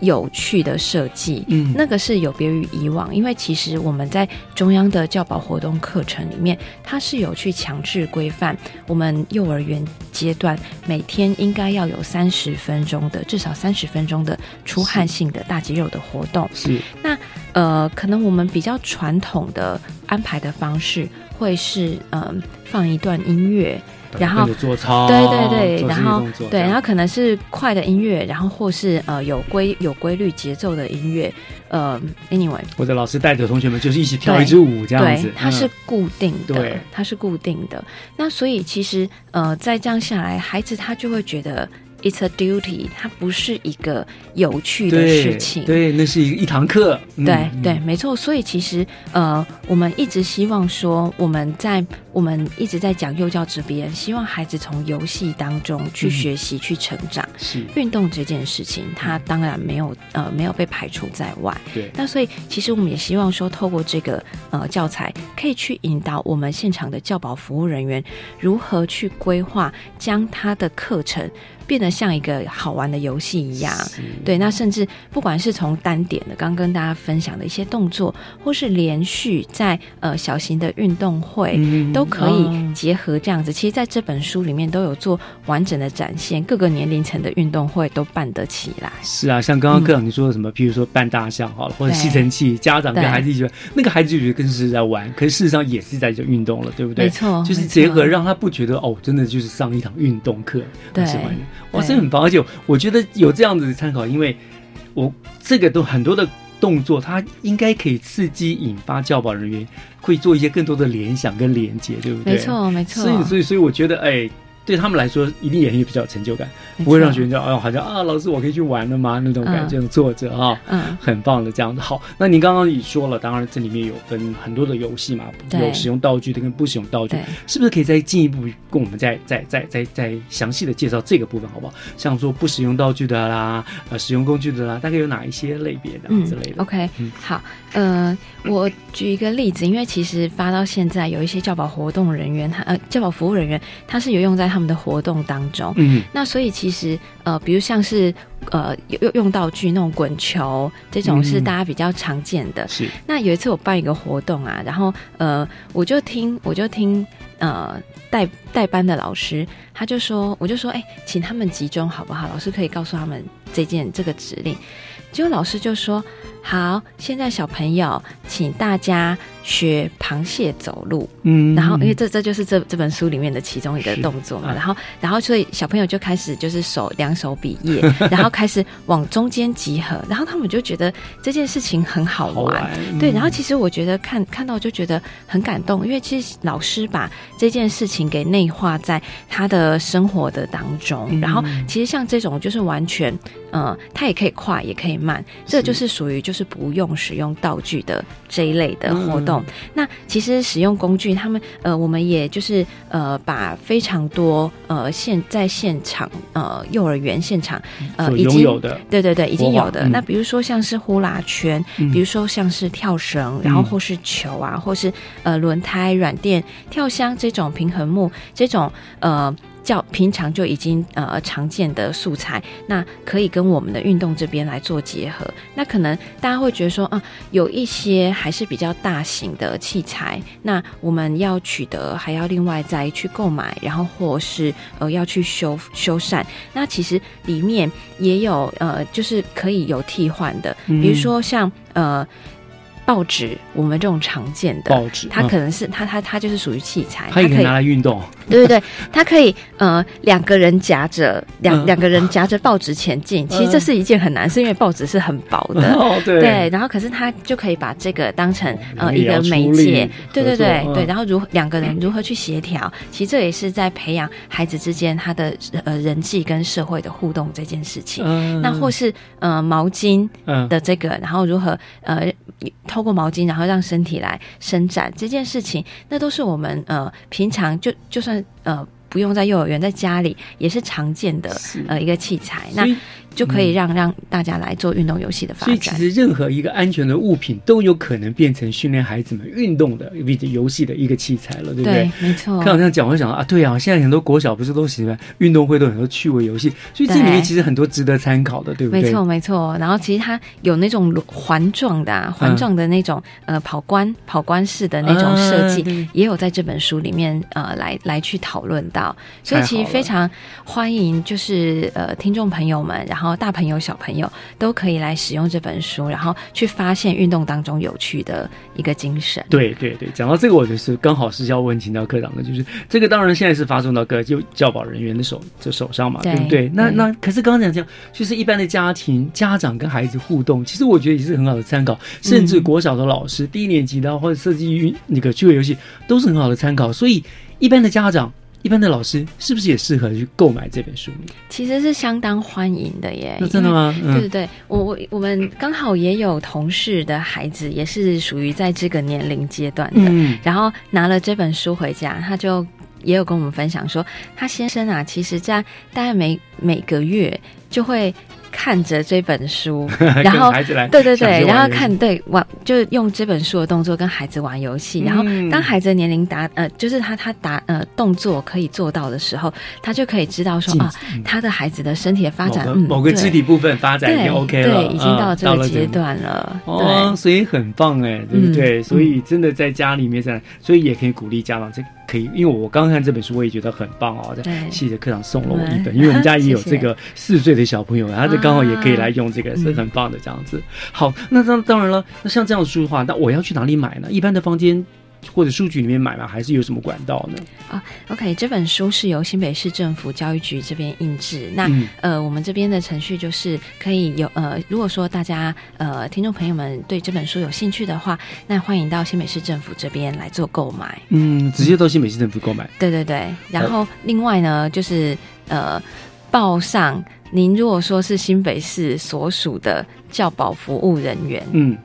有趣的设计，嗯那个是有别于以往，因为其实我们在中央的教保活动课程里面，它是有去强制规范我们幼儿园阶段每天应该要有三十分钟的至少三十分钟的出汗性的大肌肉的活动。是那呃，可能我们比较传统的安排的方式会是嗯、放一段音乐。然后做操对对对，然后对，然后可能是快的音乐，然后或是呃有规有规律节奏的音乐，呃，anyway，或者老师带着同学们就是一起跳对一支舞这样子对，，它是嗯。固定的，对。它是固定的。那所以其实呃，在这样下来，孩子他就会觉得 it's a duty，它不是一个有趣的事情。对，那是一一堂课。嗯对对，没错。所以其实呃，我们一直希望说，我们在我们一直在讲幼教这边，希望孩子从游戏当中去嗯学习、去成长。是运动这件事情，它当然没有呃没有被排除在外。对那所以其实我们也希望说，透过这个呃教材，可以去引导我们现场的教保服务人员如何去规划，将他的课程。变得像一个好玩的游戏一样，对。那甚至不管是从单点的，刚跟大家分享的一些动作，或是连续在呃小型的运动会，嗯都可以哦结合这样子。其实，在这本书里面都有做完整的展现，各个年龄层的运动会都办得起来。是啊，像刚刚科长你说的什么，譬如说扮大象好了，或者吸尘器，家长跟孩子一起玩，那个孩子就觉得更是在玩，可是事实上也是在做运动了，对不对？没错就是结合让他不觉得哦，真的就是上一堂运动课，对哇，对这很棒，而且我觉得有这样子的参考，因为我这个都很多的动作，它应该可以刺激引发教保人员会做一些更多的联想跟连接，对不对？没错没错所以所以所以我觉得，哎。对他们来说，一定也很比较有成就感，不会让学生觉得，哎呦，好像啊，老师我可以去玩了吗？那种感觉，嗯那种挫折啊，嗯很棒的这样子。好，那您刚刚也说了，当然这里面有分很多的游戏嘛，有使用道具的跟不使用道具，是不是可以再进一步跟我们再再再再再详细的介绍这个部分，好不好？像说不使用道具的啦，呃，使用工具的啦，大概有哪一些类别的、之类的？OK，、嗯好，呃，我举一个例子，因为其实发到现在有一些教保活动人员，他呃教保服务人员，他是有用在他们的活动当中。嗯那所以其实呃，比如像是呃用用道具那种滚球，这种是嗯大家比较常见的。是那有一次我办一个活动啊，然后呃，我就听我就听呃带带班的老师，他就说，我就说，哎、请他们集中好不好？老师可以告诉他们这件这个指令。结果老师就说：“好，现在小朋友，请大家学螃蟹走路。”嗯。然后因为这这就是这这本书里面的其中一个动作嘛，啊然后然后所以小朋友就开始就是手两手比耶，然后开始往中间集合，然后他们就觉得这件事情很好好玩，玩对，嗯然后其实我觉得看看到就觉得很感动，因为其实老师把这件事情给内化在他的生活的当中，嗯。然后其实像这种就是完全，呃，他也可以快也可以慢，这就是属于就是不用使用道具的这一类的活动。嗯那其实使用工具，他们呃，我们也就是呃，把非常多呃现在现场呃幼儿园现场呃已经有的对对对已经有的。嗯那比如说像是呼啦圈，嗯比如说像是跳绳，然后嗯或是球啊，或是呃轮胎、软垫、跳箱这种平衡木这种呃。较平常就已经呃常见的素材，那可以跟我们的运动这边来做结合。那可能大家会觉得说，啊、有一些还是比较大型的器材，那我们要取得还要另外再去购买，然后或是呃要去修修缮。那其实里面也有呃，就是可以有替换的，嗯比如说像呃。报纸，我们这种常见的报纸嗯。它可能是它它它就是属于器材，它也可以拿来运动，对对对，它可以呃两个人夹着两、嗯。两个人夹着报纸前进，其实这是一件很难事，因为报纸是很薄的，哦对。对然后可是他就可以把这个当成呃一个媒介，对对对对，然后如两个人如何去协调，其实这也是在培养孩子之间他的呃人际跟社会的互动这件事情。嗯。那或是呃毛巾嗯。的这个，然后如何呃透过毛巾，然后让身体来伸展这件事情，那都是我们呃平常就就算呃不用在幼儿园，在家里也是常见的呃一个器材，那就可以嗯让、让大家来做运动游戏的发所以其。实任何一个安全的物品都有可能变成训练孩子们运动的并且游戏的一个器材了，对不对没错看我这样讲，我就想到啊，对啊，现在很多国小不是都喜欢运动会，都有很多趣味游戏，所以这里面其实很多值得参考的，对不对？没错，没错。然后其实它有那种环状的、啊、环状的那种、呃跑关跑关式的那种设计，啊也有在这本书里面呃来来去讨论到。所以其实非常欢迎，就是呃听众朋友们，然后大朋友小朋友都可以来使用这本书，然后去发现运动当中有趣的一个精神。对对对，讲到这个，我就是刚好是要问请教科长的，就是这个当然现在是发送到各就教保人员的手这手上嘛，对不对？那那可是刚刚讲这样，就是一般的家庭家长跟孩子互动，其实我觉得也是很好的参考，甚至国小的老师、低年级的或者设计运那个趣味游戏都是很好的参考，所以一般的家长。一般的老师是不是也适合去购买这本书呢？其实是相当欢迎的耶。那真的吗？对对对，我我我们刚好也有同事的孩子，也是属于在这个年龄阶段的，嗯然后拿了这本书回家，他就也有跟我们分享说，他先生啊，其实在大概每每个月就会。看着这本书，然后孩子来对对对，然后看对玩，就用这本书的动作跟孩子玩游戏。然后嗯当孩子的年龄达呃，就是他他达呃动作可以做到的时候，他就可以知道说啊，他的孩子的身体的发展，某个肢体部分发展已经 OK 了，对，已经到这个阶段了。哦，所以很棒哎，对不对？嗯所以真的在家里面这样，所以也可以鼓励家长，这可以，因为我刚刚看这本书，我也觉得很棒哦。在谢谢科长送了我一本，因为我们家也有这 个四岁的小朋友，他这刚好也可以来用这个，啊是很棒的这样子。好，那当当然了，那像这样的书的话，那我要去哪里买呢？一般的房间或者书局里面买吗？还是有什么管道呢？啊，OK，这本书是由新北市政府教育局这边印制。那、嗯呃，我们这边的程序就是可以有呃，如果说大家呃听众朋友们对这本书有兴趣的话，那欢迎到新北市政府这边来做购买。嗯，直接到新北市政府购买。对对对，然后另外呢，就是呃，报上您如果说是新北市所属的教保服务人员，嗯，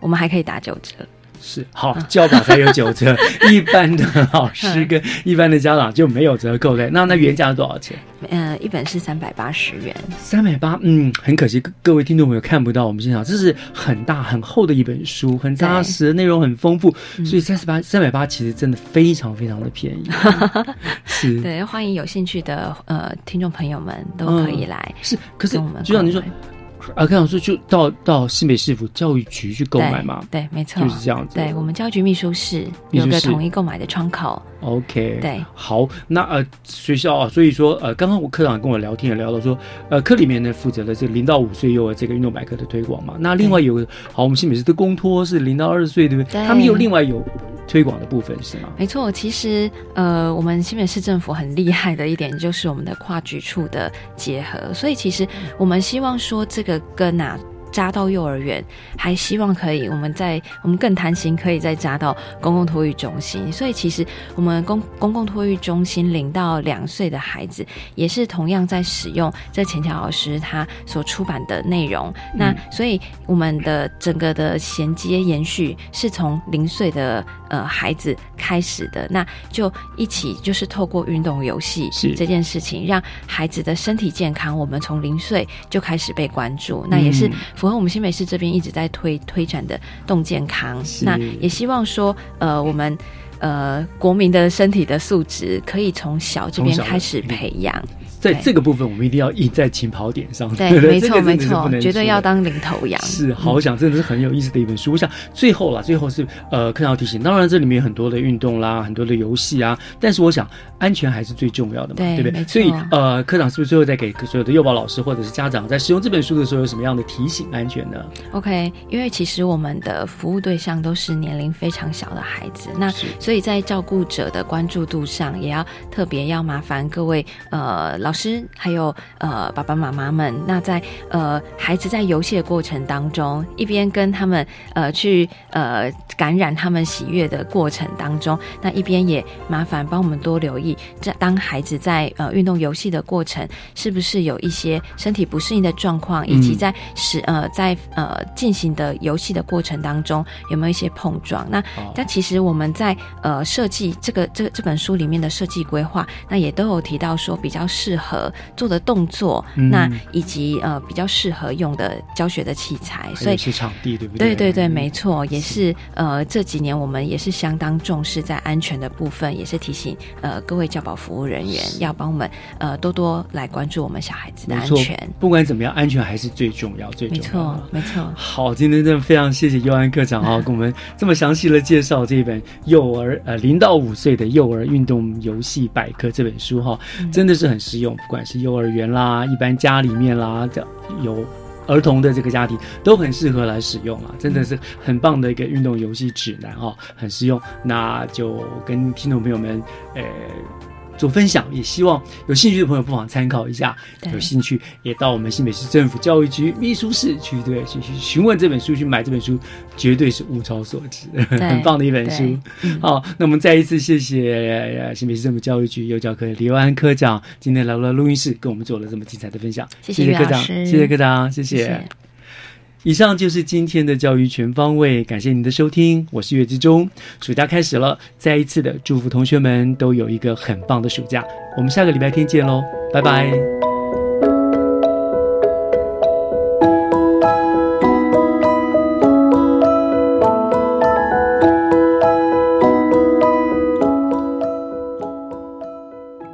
我们还可以打九折。是好，教保才有九折，一般的老师跟 一般的家长就没有折扣的。那那原价是多少钱？呃，一本是三百八十元。三百八，嗯，很可惜，各各位听众朋友看不到我们现场，这是很大很厚的一本书，很扎实，内容很丰富，所以三十八三百八其实真的非常非常的便宜。是，对，欢迎有兴趣的呃听众朋友们都可以来、是，可是跟我们就像您说啊，刚想说就到到新北市府教育局去购买嘛，对，没错，就是这样子。对我们教育局秘书室有个统一购买的窗口。OK，对，好，那呃学校啊，所以说呃，刚刚我科长跟我聊天也聊到说，呃，科里面呢负责的这个零到五岁幼儿这个运动百科的推广嘛，那另外有个好，我们新北市的公托是零到二十岁，对不对？对他们又另外有推广的部分是吗？没错，其实呃，我们新北市政府很厉害的一点就是我们的跨局处的结合，所以其实我们希望说这个跟啊。扎到幼儿园，还希望可以，我们在我们更贪心，可以再扎到公共托育中心。所以其实我们公 公共托育中心零到两岁的孩子，也是同样在使用这钱乔老师他所出版的内容。那所以我们的整个的衔接延续是从零岁的呃孩子开始的，那就一起就是透过运动游戏是。这件事情，让孩子的身体健康，我们从零岁就开始被关注，那也是嗯符合我们新美市这边一直在推推展的动健康。那也希望说，呃，我们呃国民的身体的素质可以从小这边开始培养。在这个部分，我们一定要赢在起跑点上。对，不没错没错，能绝对要当领头羊。是，好想真的是很有意思的一本书。我想最后啦，最后是呃，科长要提醒，当然这里面有很多的运动啦，很多的游戏啊，但是我想安全还是最重要的嘛，对不对？所以呃，科长是不是最后再给所有的幼保老师或者是家长在使用这本书的时候有什么样的提醒安全呢？OK，因为其实我们的服务对象都是年龄非常小的孩子，那所以在照顾者的关注度上，也要特别要麻烦各位呃老师还有呃爸爸妈妈们。那在呃孩子在游戏的过程当中，一边跟他们呃去呃感染他们喜悦的过程当中，那一边也麻烦帮我们多留意，这当孩子在呃运动游戏的过程，是不是有一些身体不适应的状况，以及嗯在使呃在呃进行的游戏的过程当中有没有一些碰撞？那哦但其实我们在呃设计这个这这本书里面的设计规划，那也都有提到说比较适合做的动作，嗯。那以及呃比较适合用的教学的器材，所以还有一些场地，对不对？对对对，没错，也是。呃这几年我们也是相当重视在安全的部分，也是提醒呃各位教保服务人员要帮我们呃多多来关注我们小孩子的安全。，不管怎么样，安全还是最重要，最重没要。没。错，没错。好，今天真的非常谢谢尤安科长啊，跟我们这么详细的介绍这本幼儿呃零到五岁的幼儿运动游戏百科这本书哈，真的是很实用，不管是幼儿园啦、一般家里面啦，这有。儿童的这个家庭都很适合来使用啊，真的是很棒的一个运动游戏指南哦、很实用。那就跟听众朋友们，呃。做分享，也希望有兴趣的朋友不妨参考一下。有兴趣也到我们新北市政府教育局秘书室去对去去询问这本书，去买这本书，绝对是物超所值，很棒的一本书。好，那我们再一次谢谢呃新北市政府教育局幼教科李佑安科长今天来到录音室，跟我们做了这么精彩的分享。谢谢谢科长，谢谢科长，谢谢。谢谢以上就是今天的教育全方位，感谢您的收听，我是岳志忠。暑假开始了，再一次的祝福同学们都有一个很棒的暑假。我们下个礼拜天见喽，拜拜。